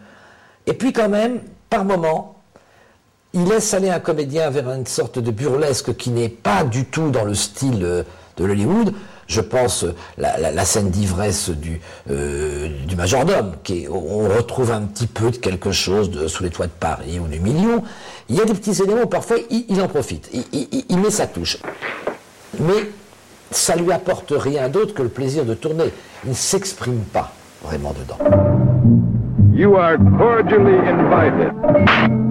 Et puis quand même, par moment, il laisse aller un comédien vers une sorte de burlesque qui n'est pas du tout dans le style euh, de l'Hollywood. Je pense la, la, scène d'ivresse du, euh, majordome, qui on retrouve un petit peu de quelque chose sous les toits de Paris ou du Million. Il y a des petits éléments, parfois il, en profite, il, il, il met sa touche. Mais ça lui apporte rien d'autre que le plaisir de tourner. Il ne s'exprime pas vraiment dedans. You are cordially invited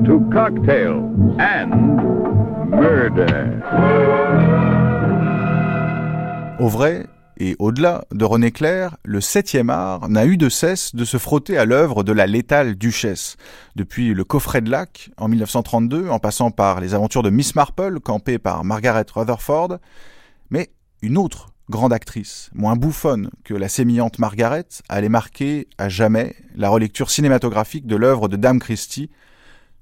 to cocktail and murder. Au vrai, et au-delà de René Clair, le septième art n'a eu de cesse de se frotter à l'œuvre de la létale duchesse. Depuis Le coffret de lac, en 1932, en passant par Les aventures de Miss Marple, campée par Margaret Rutherford, mais une autre grande actrice, moins bouffonne que la sémillante Margaret, allait marquer à jamais la relecture cinématographique de l'œuvre de Dame Christie,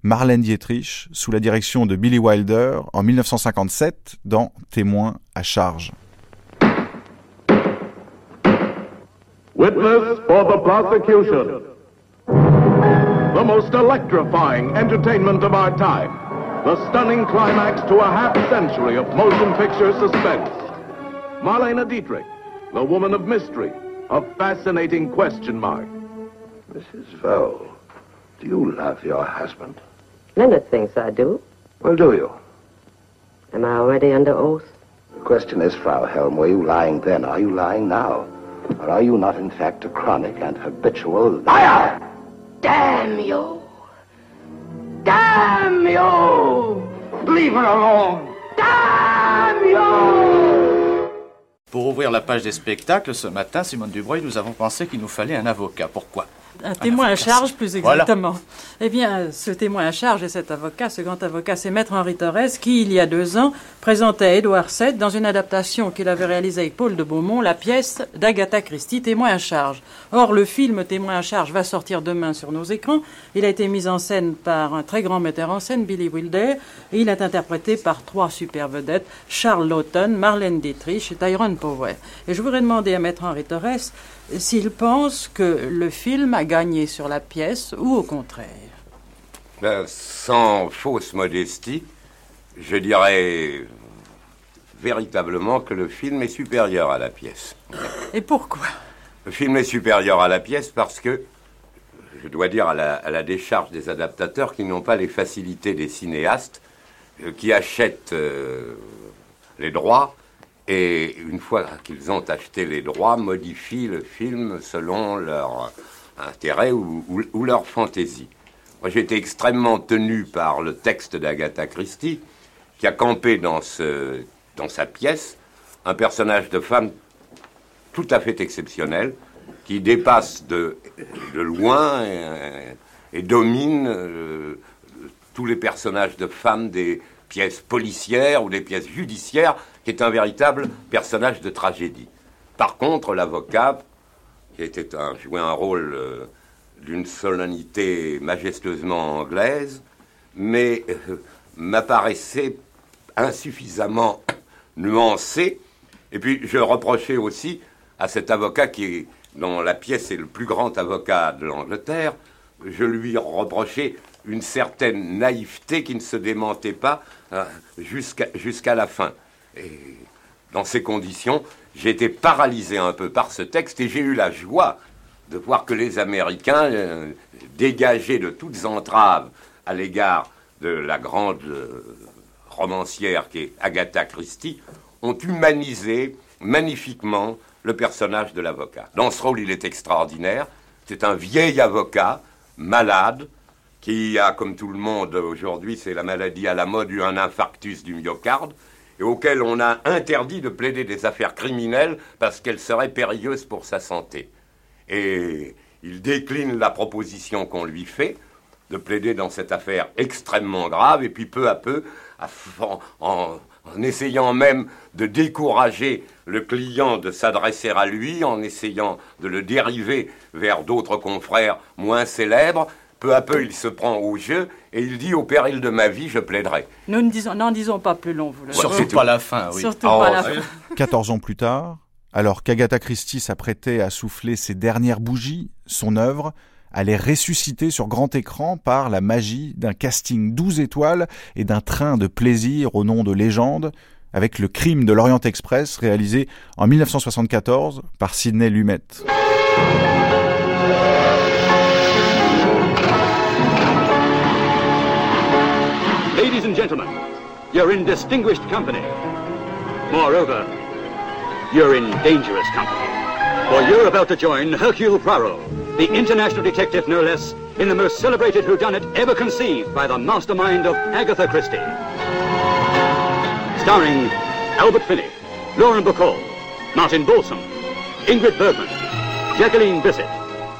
Marlène Dietrich, sous la direction de Billy Wilder en 1957 dans Témoins à charge. Witness for the prosecution. The most electrifying entertainment of our time. The stunning climax to a half century of motion picture suspense. Marlena Dietrich, the woman of mystery, a fascinating question mark. Mrs. Vole, do you love your husband? Leonard thinks I do. Well, do you? Am I already under oath? The question is, Frau Helm, were you lying then? Are you lying now? Or are you not, in fact, a chronic and habitual liar? Damn you! Damn you! Leave her alone! Damn you! Pour ouvrir la page des spectacles, ce matin, Simone Dubreuil, nous avons pensé qu'il nous fallait un avocat. Pourquoi? Un témoin à charge, plus Voilà. exactement. Eh bien, ce témoin à charge et cet avocat, ce grand avocat, c'est Maître Henri Torres, qui, il y a deux ans, présentait Édouard VII dans une adaptation qu'il avait réalisée avec Paul de Beaumont, la pièce d'Agatha Christie, Témoin à charge. Or, le film Témoin à charge va sortir demain sur nos écrans. Il a été mis en scène par un très grand metteur en scène, Billy Wilder, et il est interprété par trois super vedettes, Charles Lawton, Marlène Dietrich et Tyrone Power. Et je voudrais demander à Maître Henri Torres s'il pense que le film a gagné sur la pièce ou au contraire. Ben, sans fausse modestie, je dirais véritablement que le film est supérieur à la pièce. Et pourquoi? Le film est supérieur à la pièce parce que, je dois dire à la, à la décharge des adaptateurs qui n'ont pas les facilités des cinéastes, euh, qui achètent euh, les droits et une fois qu'ils ont acheté les droits, modifient le film selon leur intérêt ou, ou- ou leur fantaisie. Moi, j'ai été extrêmement tenu par le texte d'Agatha Christie, qui a campé dans, sa pièce un personnage de femme tout à fait exceptionnel, qui dépasse de, loin et, et domine euh, tous les personnages de femmes des pièces policières ou des pièces judiciaires, qui est un véritable personnage de tragédie. Par contre, l'avocat, qui était un, joué un rôle euh, d'une solennité majestueusement anglaise, mais euh, m'apparaissait insuffisamment nuancé. Et puis, je reprochais aussi à cet avocat qui dans la pièce, est le plus grand avocat de l'Angleterre, je lui reprochais une certaine naïveté qui ne se démentait pas euh, jusqu'à la fin. Et dans ces conditions, j'ai été paralysé un peu par ce texte et j'ai eu la joie de voir que les Américains, euh, dégagés de toutes entraves à l'égard de la grande euh, romancière qui est Agatha Christie, ont humanisé magnifiquement le personnage de l'avocat. Dans ce rôle, il est extraordinaire. C'est un vieil avocat, malade, qui a, comme tout le monde aujourd'hui, c'est la maladie à la mode, eu un infarctus du myocarde, et auquel on a interdit de plaider des affaires criminelles parce qu'elles seraient périlleuses pour sa santé. Et il décline la proposition qu'on lui fait de plaider dans cette affaire extrêmement grave, et puis peu à peu, en- en essayant même de décourager le client de s'adresser à lui, en essayant de le dériver vers d'autres confrères moins célèbres, peu à peu il se prend au jeu et il dit au péril de ma vie, je plaiderai. Nous ne disons, n'en disons pas plus long, vous le Surtout pas la fin, oui. Surtout Oh, pas la oui. fin. (laughs) 14 ans plus tard, alors qu'Agatha Christie s'apprêtait à souffler ses dernières bougies, son œuvre allait ressusciter sur grand écran par la magie d'un casting 12 étoiles et d'un train de plaisir au nom de légende, avec le crime de l'Orient Express réalisé en 1974 par Sidney Lumet. Gentlemen, you're in distinguished company. Moreover, you're in dangerous company. For you're about to join Hercule Poirot, the international detective no less, in the most celebrated whodunit ever conceived by the mastermind of Agatha Christie. Starring Albert Finney, Lauren Bacall, Martin Balsam, Ingrid Bergman, Jacqueline Bissett,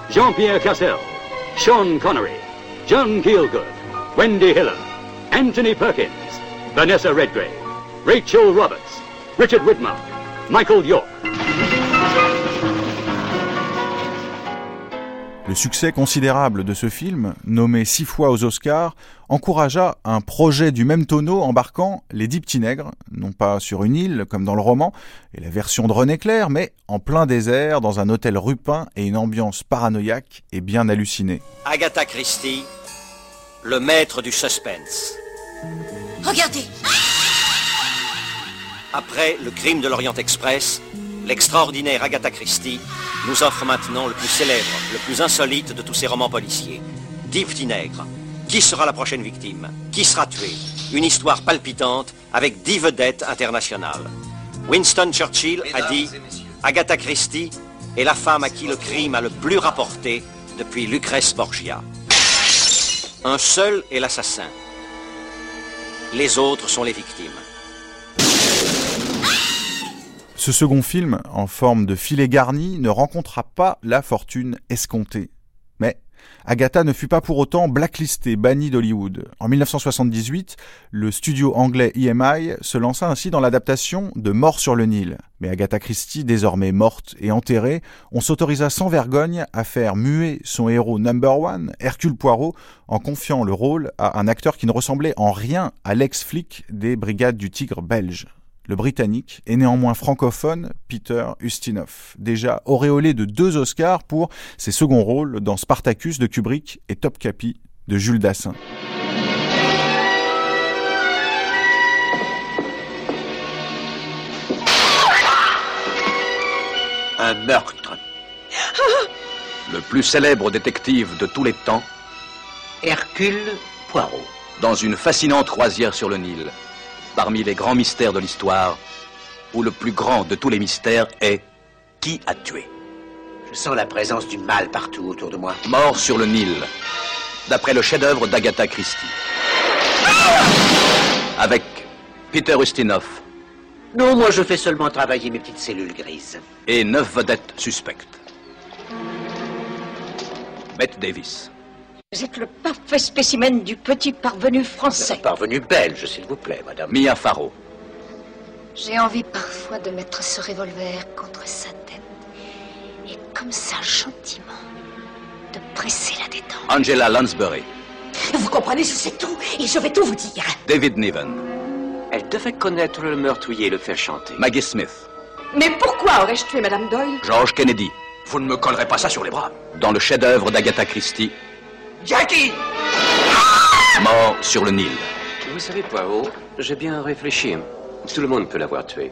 Jean-Pierre Cassel, Sean Connery, John Gielgud, Wendy Hiller, Anthony Perkins, Vanessa Redgrave, Rachel Roberts, Richard Widmark, Michael York. Le succès considérable de ce film, nommé six fois aux Oscars, encouragea un projet du même tonneau embarquant les dix petits nègres, non pas sur une île comme dans le roman et la version de René Clair, mais en plein désert dans un hôtel rupin et une ambiance paranoïaque et bien hallucinée. Agatha Christie, le maître du suspense. Regardez Après le crime de l'Orient Express, l'extraordinaire Agatha Christie nous offre maintenant le plus célèbre, le plus insolite de tous ses romans policiers. Dix petits nègres. Qui sera la prochaine victime? Qui sera tué Une histoire palpitante avec dix vedettes internationales. Winston Churchill a dit Agatha Christie est la femme à qui le crime a le plus rapporté depuis Lucrèce Borgia. Un seul est l'assassin. Les autres sont les victimes. Ce second film, en forme de filet garni, ne rencontra pas la fortune escomptée. Agatha ne fut pas pour autant blacklistée, bannie d'Hollywood. En 1978, le studio anglais EMI se lança ainsi dans l'adaptation de Mort sur le Nil. Mais Agatha Christie, désormais morte et enterrée, on s'autorisa sans vergogne à faire muer son héros number one, Hercule Poirot, en confiant le rôle à un acteur qui ne ressemblait en rien à l'ex-flic des Brigades du Tigre belge le Britannique, est néanmoins francophone Peter Ustinov, déjà auréolé de deux Oscars pour ses seconds rôles dans Spartacus de Kubrick et Top Capi de Jules Dassin. Un meurtre. Le plus célèbre détective de tous les temps, Hercule Poirot. Dans une fascinante croisière sur le Nil, parmi les grands mystères de l'histoire, où le plus grand de tous les mystères est qui a tué Je sens la présence du mal partout autour de moi. Mort sur le Nil, d'après le chef-d'œuvre d'Agatha Christie. Avec Peter Ustinov Non, moi je fais seulement travailler mes petites cellules grises. et neuf vedettes suspectes. Bette Davis, Vous êtes le parfait spécimen du petit parvenu français. Parvenu belge, s'il vous plaît, madame. Mia Farrow, J'ai envie parfois de mettre ce revolver contre sa tête et comme ça gentiment de presser la détente. Angela Lansbury, Vous comprenez, je sais tout et je vais tout vous dire. David Niven, Elle devait connaître le meurtrier et le faire chanter. Maggie Smith, Mais pourquoi aurais-je tué Madame Doyle? George Kennedy, Vous ne me collerez pas ça sur les bras. dans le chef-d'œuvre d'Agatha Christie, Jackie Mort sur le Nil. Vous savez, Poirot, j'ai bien réfléchi. Tout le monde peut l'avoir tué.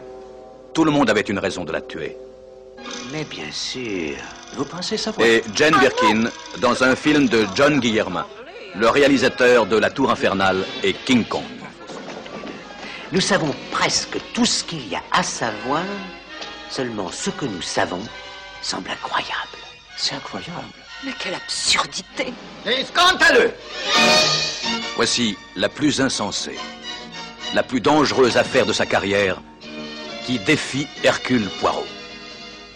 Tout le monde avait une raison de la tuer. Mais bien sûr, vous pensez savoir Et Jane Birkin dans un film de John Guillermin, le réalisateur de La Tour Infernale et King Kong. Nous savons presque tout ce qu'il y a à savoir, seulement ce que nous savons semble incroyable. C'est incroyable. Mais quelle absurdité C'est scandaleux Voici la plus insensée, la plus dangereuse affaire de sa carrière qui défie Hercule Poirot.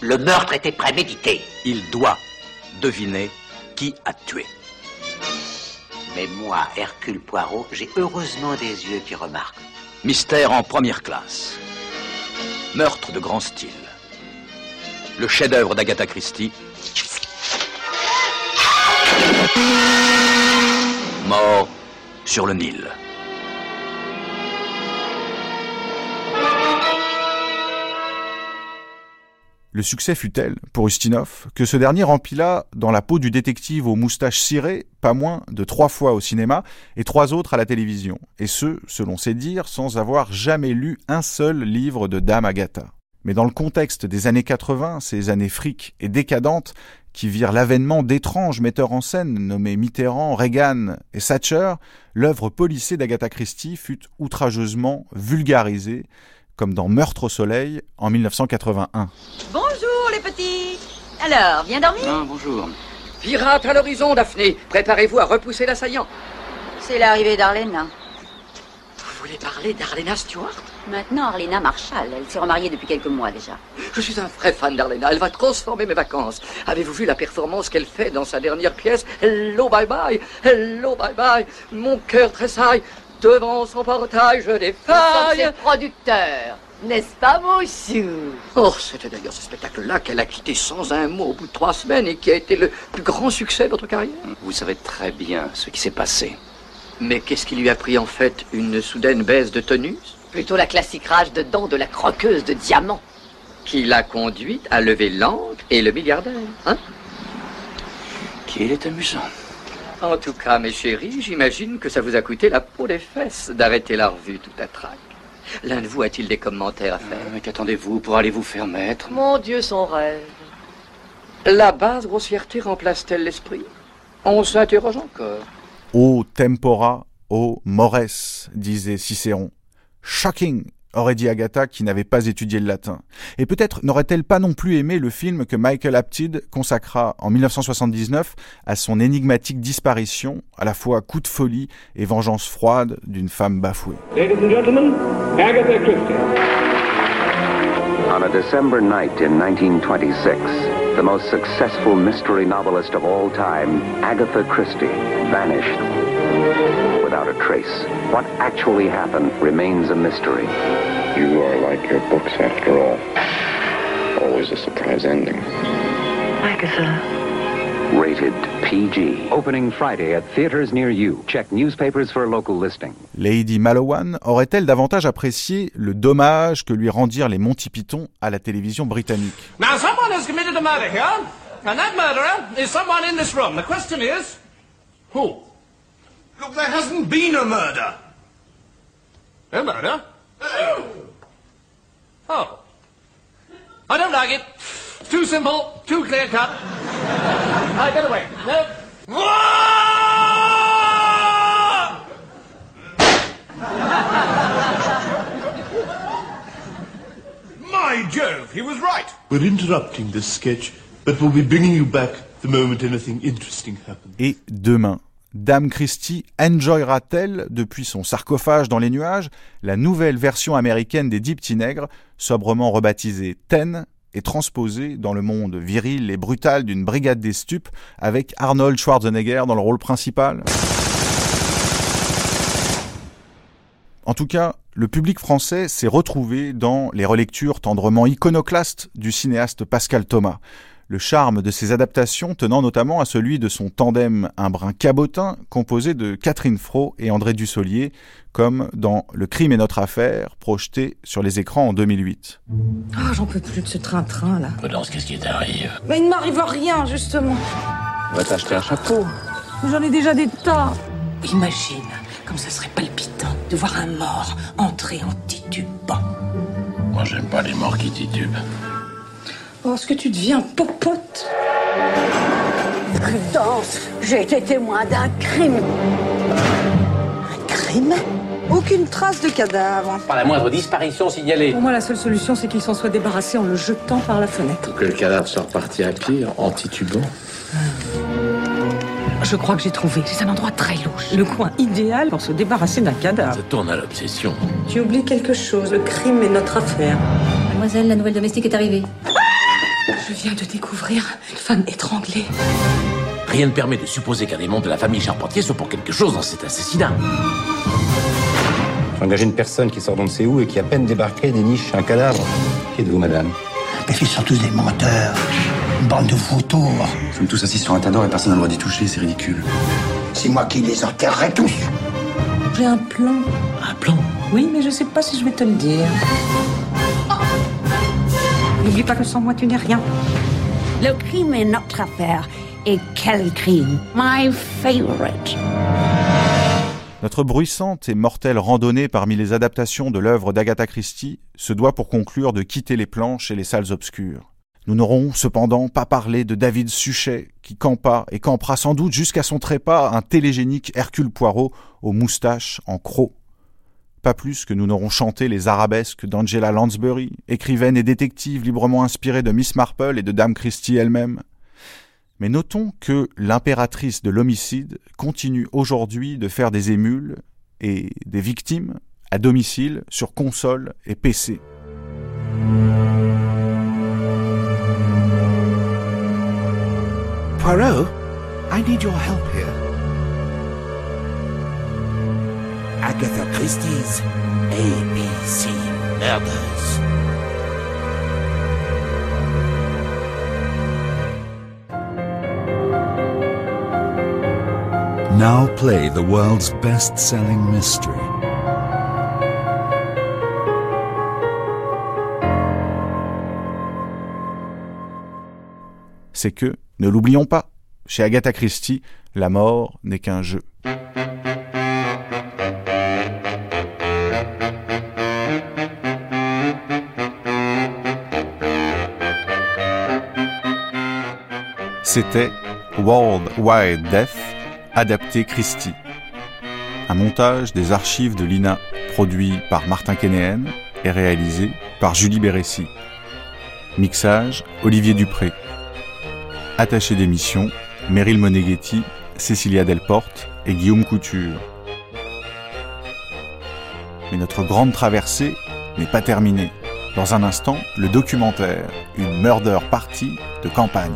Le meurtre était prémédité. Il doit deviner qui a tué. Mais moi, Hercule Poirot, j'ai heureusement des yeux qui remarquent. Mystère en première classe. Meurtre de grand style. Le chef-d'œuvre d'Agatha Christie. Mort sur le Nil. Le succès fut tel, pour Ustinov, que ce dernier rempila dans la peau du détective aux moustaches cirées pas moins de trois fois au cinéma et trois autres à la télévision, et ce, selon ses dires, sans avoir jamais lu un seul livre de Dame Agatha. Mais dans le contexte des années 80, ces années fric et décadentes, qui virent l'avènement d'étranges metteurs en scène nommés Mitterrand, Reagan et Thatcher, l'œuvre policée d'Agatha Christie fut outrageusement vulgarisée, comme dans Meurtre au soleil en 1981. Bonjour les petits Alors, viens dormir bonjour. Pirate à l'horizon, Daphné. Préparez-vous à repousser l'assaillant. C'est l'arrivée d'Arlena. Vous voulez parler d'Arlena Stewart Maintenant, Arlena Marshall. Elle s'est remariée depuis quelques mois déjà. Je suis un vrai fan d'Arlena. Elle va transformer mes vacances. Avez-vous vu la performance qu'elle fait dans sa dernière pièce? Hello, bye bye. Hello, bye bye. Mon cœur tressaille. Devant son portail, je défaille. producteur, n'est-ce pas, mon chou Oh, c'était d'ailleurs ce spectacle-là qu'elle a quitté sans un mot au bout de trois semaines et qui a été le plus grand succès de votre carrière. Vous savez très bien ce qui s'est passé. Mais qu'est-ce qui lui a pris en fait Une soudaine baisse de tonus Plutôt la classique rage de dents de la croqueuse de diamants. Qui l'a conduite à lever l'encre et le milliardaire, hein Qu'il est amusant. En tout cas, mes chéris, j'imagine que ça vous a coûté la peau des fesses d'arrêter la revue tout à trac. L'un de vous a-t-il des commentaires à faire Mais qu'attendez-vous pour aller vous faire mettre Mon Dieu, son rêve. La basse grossièreté remplace-t-elle l'esprit On s'interroge encore. O tempora, o mores, disait Cicéron. Shocking aurait dit Agatha qui n'avait pas étudié le latin. Et peut-être n'aurait-elle pas non plus aimé le film que Michael Apted consacra en 1979 à son énigmatique disparition, à la fois coup de folie et vengeance froide d'une femme bafouée. Ladies and gentlemen, Agatha Christie. On a December night in 1926, the most successful mystery novelist of all time, Agatha Christie, vanished without a trace. What actually happened remains a mystery. You are like your books after all. Always a surprise ending. Agatha. Rated PG. Opening Friday at theaters near you. Check newspapers for local listing. Lady Malowan aurait-elle davantage apprécié le dommage que lui rendirent les Monty Python à la télévision britannique? Now, someone has committed a murder here, and that murderer is someone in this room. The question is, who? Look, there hasn't been a murder. A murder? Oh. I don't like it. Too simple, too clear cut. I get away. No. My Jove, he was right. We're interrupting this sketch, but we'll be bringing you back the moment anything interesting happens. Et demain, Dame Christie enjoyera-t-elle, depuis son sarcophage dans les nuages, la nouvelle version américaine des Dix Petits Nègres, sobrement rebaptisée Ten et transposée dans le monde viril et brutal d'une brigade des stupes avec Arnold Schwarzenegger dans le rôle principal En tout cas, le public français s'est retrouvé dans les relectures tendrement iconoclastes du cinéaste Pascal Thomas. Le charme de ses adaptations tenant notamment à celui de son tandem un brin cabotin composé de Catherine Fro et André Dussolier, comme dans Le crime est notre affaire, projeté sur les écrans en 2008. Ah, j'en peux plus de ce train-train là. Prudence, qu'est-ce qui t'arrive Mais il ne m'arrive rien, justement. On va t'acheter un chapeau. J'en ai déjà des tas. Imagine comme ça serait palpitant de voir un mort entrer en titubant. Moi, j'aime pas les morts qui titubent. Oh, est-ce que tu deviens popote Prudence, j'ai été témoin d'un crime. Un crime Aucune trace de cadavre. Pas la moindre disparition signalée. Pour moi, la seule solution, c'est qu'il s'en soit débarrassé en le jetant par la fenêtre. Ou que le cadavre soit reparti à pied, en titubant. Je crois que j'ai trouvé. C'est un endroit très louche. Le coin idéal pour se débarrasser d'un cadavre. Ça tourne à l'obsession. Tu oublies quelque chose. Le crime est notre affaire. Mademoiselle, la nouvelle domestique est arrivée. Je viens de découvrir une femme étranglée. Rien ne permet de supposer qu'un des membres de la famille Charpentier soit pour quelque chose dans cet assassinat. J'ai engagé une personne qui sort d'on ne sait où et qui a à peine débarqué des niches un cadavre. Qui êtes-vous, madame Mais ils sont tous des menteurs. Une bande de vautours. Nous sommes tous assis sur un tas d'or et personne n'a le droit d'y toucher, c'est ridicule. C'est moi qui les enterrerai tous. J'ai un plan. Un plan Oui, mais je sais pas si je vais te le dire. N'oublie pas que sans moi, tu n'es rien. Le crime est notre affaire. Et quel crime? My favorite. Notre bruissante et mortelle randonnée parmi les adaptations de l'œuvre d'Agatha Christie se doit pour conclure de quitter les planches et les salles obscures. Nous n'aurons cependant pas parlé de David Suchet, qui campa et campera sans doute jusqu'à son trépas un télégénique Hercule Poirot aux moustaches en croc. Pas plus que nous n'aurons chanté les arabesques d'Angela Lansbury, écrivaine et détective librement inspirée de Miss Marple et de Dame Christie elle-même. Mais notons que l'impératrice de l'homicide continue aujourd'hui de faire des émules et des victimes à domicile sur console et PC. Poirot, I need your help here. Agatha Christie's ABC Murders. Now play the world's best selling mystery. C'est que, ne l'oublions pas, chez Agatha Christie, la mort n'est qu'un jeu. C'était World Wide Death, adapté Christie. Un montage des archives de l'INA, produit par Martin Kénéen, est réalisé par Julie Bérécy. Mixage, Olivier Dupré. Attaché d'émission, Meryl Moneghetti, Cécilia Delporte et Guillaume Couture. Mais notre grande traversée n'est pas terminée. Dans un instant, le documentaire Une murder party de campagne.